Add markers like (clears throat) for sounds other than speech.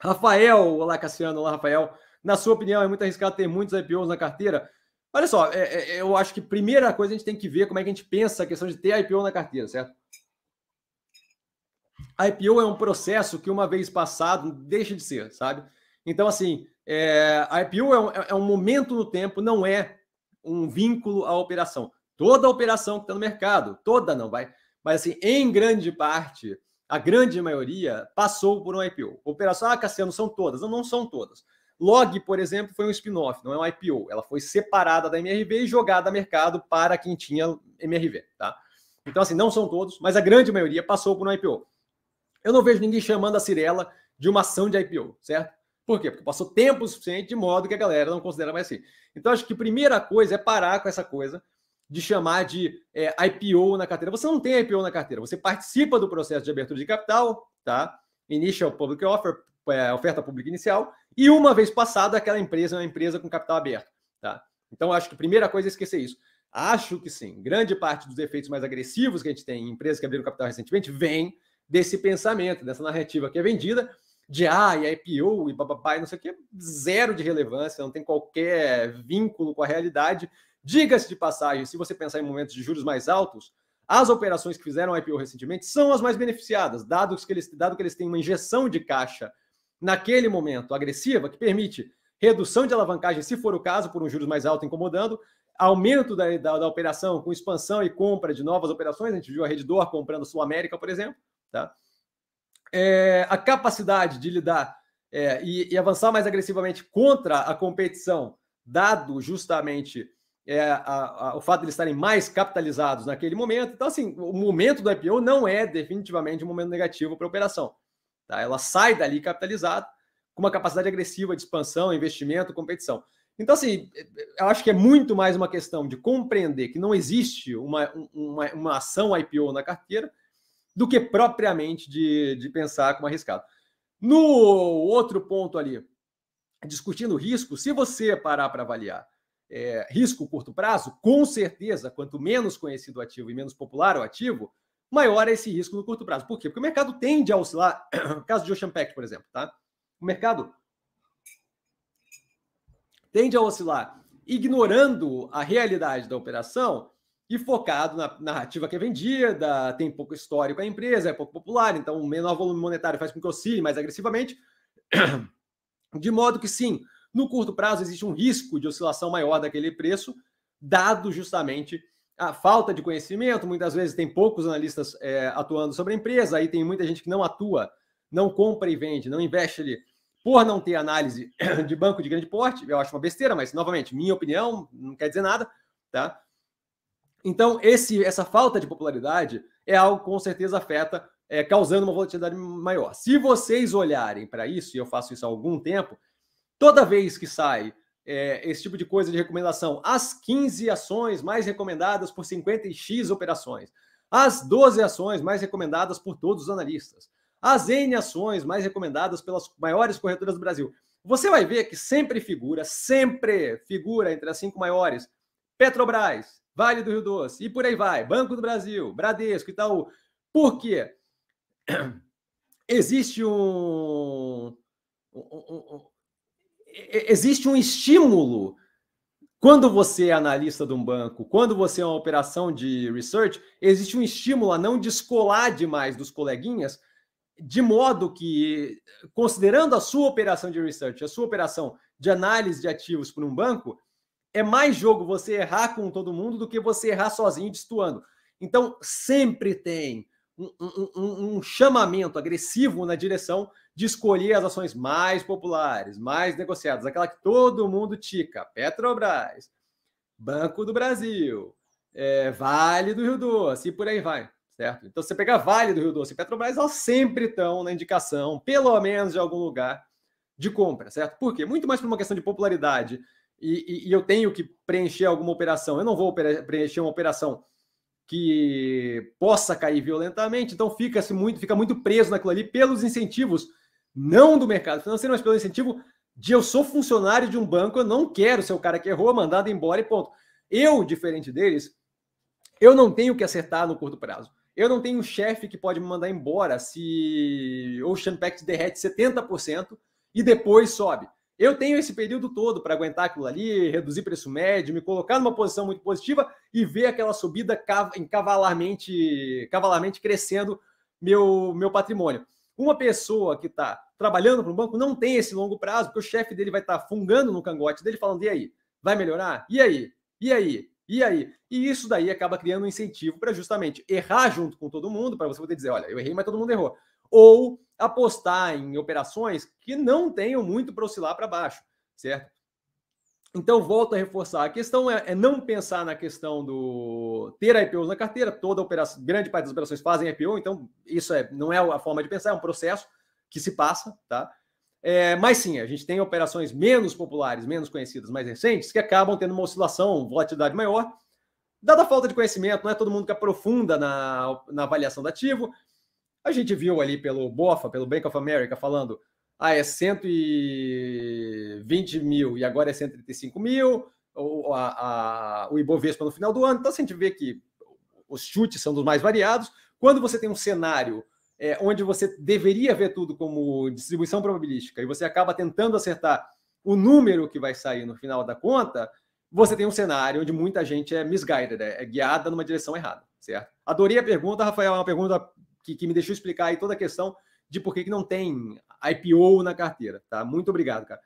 Rafael, olá Cassiano, olá Rafael. Na sua opinião, é muito arriscado ter muitos IPOs na carteira? Olha só, é, é, eu acho que primeira coisa a gente tem que ver como é que a gente pensa a questão de ter IPO na carteira, certo? IPO é um processo que, uma vez passado, deixa de ser, sabe? Então, assim, é, IPO é um, é um momento no tempo, não é um vínculo à operação. Toda operação que está no mercado, toda não vai, mas assim, em grande parte, a grande maioria passou por um IPO. Operação, ah, Cassiano, são todas. Não, não são todas. Log, por exemplo, foi um spin-off, não é um IPO. Ela foi separada da MRV e jogada a mercado para quem tinha MRV, tá? Então, assim, não são todos, mas a grande maioria passou por um IPO. Eu não vejo ninguém chamando a Cirela de uma ação de IPO, certo? Por quê? Porque passou tempo suficiente de modo que a galera não considera mais assim. Então, acho que a primeira coisa é parar com essa coisa de chamar de é, IPO na carteira. Você não tem IPO na carteira, você participa do processo de abertura de capital, tá? Initial Public Offer, é, oferta pública inicial, e uma vez passada, aquela empresa é uma empresa com capital aberto, tá? Então, acho que a primeira coisa é esquecer isso. Acho que sim, grande parte dos efeitos mais agressivos que a gente tem em empresas que abriram capital recentemente vem desse pensamento, dessa narrativa que é vendida, de ah, e IPO e e não sei o que, zero de relevância, não tem qualquer vínculo com a realidade. Diga-se de passagem, se você pensar em momentos de juros mais altos, as operações que fizeram IPO recentemente são as mais beneficiadas, dado que eles, dado que eles têm uma injeção de caixa naquele momento agressiva, que permite redução de alavancagem, se for o caso, por um juros mais alto incomodando, aumento da, da, da operação com expansão e compra de novas operações. A gente viu a Reddor comprando Sul América, por exemplo. Tá? é, a capacidade de lidar é, e, e, avançar mais agressivamente contra a competição, dado justamente é, a, a, o fato de eles estarem mais capitalizados naquele momento. Então, assim, o momento do IPO não é definitivamente um momento negativo para a operação. Tá? Ela sai dali capitalizada, com uma capacidade agressiva de expansão, investimento, competição. Então, assim, eu acho que é muito mais uma questão de compreender que não existe uma, uma, uma ação IPO na carteira, do que propriamente de, de pensar como arriscado. No outro ponto ali, discutindo risco, se você parar para avaliar é, risco curto prazo, com certeza, quanto menos conhecido o ativo e menos popular o ativo, maior é esse risco no curto prazo. Por quê? Porque o mercado tende a oscilar, no (clears throat) caso de Ocean Pact, por exemplo, tá? O mercado tende a oscilar ignorando a realidade da operação e focado na narrativa que é vendida, tem pouco histórico a empresa, é pouco popular, então o menor volume monetário faz com que oscile mais agressivamente. (clears throat) De modo que, sim, no curto prazo existe um risco de oscilação maior daquele preço, dado justamente a falta de conhecimento. Muitas vezes tem poucos analistas é, atuando sobre a empresa, aí tem muita gente que não atua, não compra e vende, não investe ali, por não ter análise (clears throat) de banco de grande porte. Eu acho uma besteira, mas, novamente, minha opinião não quer dizer nada, tá? Então, esse, essa falta de popularidade é algo que com certeza afeta, é, causando uma volatilidade maior. Se vocês olharem para isso, e eu faço isso há algum tempo, toda vez que sai é, esse tipo de coisa de recomendação, as 15 ações mais recomendadas por 50x operações, as 12 ações mais recomendadas por todos os analistas, as N ações mais recomendadas pelas maiores corretoras do Brasil. Você vai ver que sempre figura, sempre figura entre as cinco maiores, Petrobras, Vale do Rio Doce, e por aí vai. Banco do Brasil, Bradesco, Itaú. Por quê? (clears throat) Existe um, um, um existe um estímulo quando você é analista de um banco, quando você é uma operação de research, existe um estímulo a não descolar demais dos coleguinhas, de modo que, considerando a sua operação de research, a sua operação de análise de ativos para um banco, é mais jogo você errar com todo mundo do que você errar sozinho destoando. Então, sempre tem um, um, um, chamamento agressivo na direção de escolher as ações mais populares, mais negociadas, aquela que todo mundo tica. Petrobras, Banco do Brasil, é, Vale do Rio Doce e por aí vai, certo? Então, você pegar Vale do Rio Doce e Petrobras, elas sempre estão na indicação, pelo menos de algum lugar de compra, certo? Por quê? Muito mais por uma questão de popularidade e, e, eu tenho que preencher alguma operação, eu não vou preencher uma operação que possa cair violentamente, então fica-se muito, fica muito preso naquilo ali pelos incentivos, não do mercado financeiro, mas pelo incentivo de eu sou funcionário de um banco, eu não quero ser o cara que errou, mandado embora e ponto. Eu, diferente deles, eu não tenho que acertar no curto prazo. Eu não tenho um chefe que pode me mandar embora se Ocean Pact derrete 70%, e depois sobe. Eu tenho esse período todo para aguentar aquilo ali, reduzir preço médio, me colocar numa posição muito positiva e ver aquela subida cavalarmente, cavalarmente crescendo meu, meu patrimônio. Uma pessoa que está trabalhando para um banco não tem esse longo prazo, porque o chefe dele vai estar tá fungando no cangote dele, falando: e aí? Vai melhorar? E aí? E aí? E aí? E isso daí acaba criando um incentivo para justamente errar junto com todo mundo, para você poder dizer: olha, eu errei, mas todo mundo errou ou apostar em operações que não tenham muito para oscilar para baixo, certo? Então, volto a reforçar. A questão é, é, não pensar na questão do ter IPOs na carteira. Toda operação, grande parte das operações fazem IPO, então isso é, não é a forma de pensar, é um processo que se passa, tá? É, mas sim, a gente tem operações menos populares, menos conhecidas, mais recentes, que acabam tendo uma oscilação, volatilidade maior. Dada a falta de conhecimento, não é todo mundo que aprofunda na, na avaliação do ativo. A gente viu ali pelo BOFA, pelo Bank of America, falando ah, é 120 mil e agora é 135 mil, o, a, a, o Ibovespa no final do ano. Então, a gente vê que os chutes são dos mais variados. Quando você tem um cenário é, onde você deveria ver tudo como distribuição probabilística e você acaba tentando acertar o número que vai sair no final da conta, você tem um cenário onde muita gente é misguided, é, é guiada numa direção errada, certo? Adorei a pergunta, Rafael, é uma pergunta que, que me deixou explicar aí toda a questão de por que, que não tem IPO na carteira, tá? Muito obrigado, cara.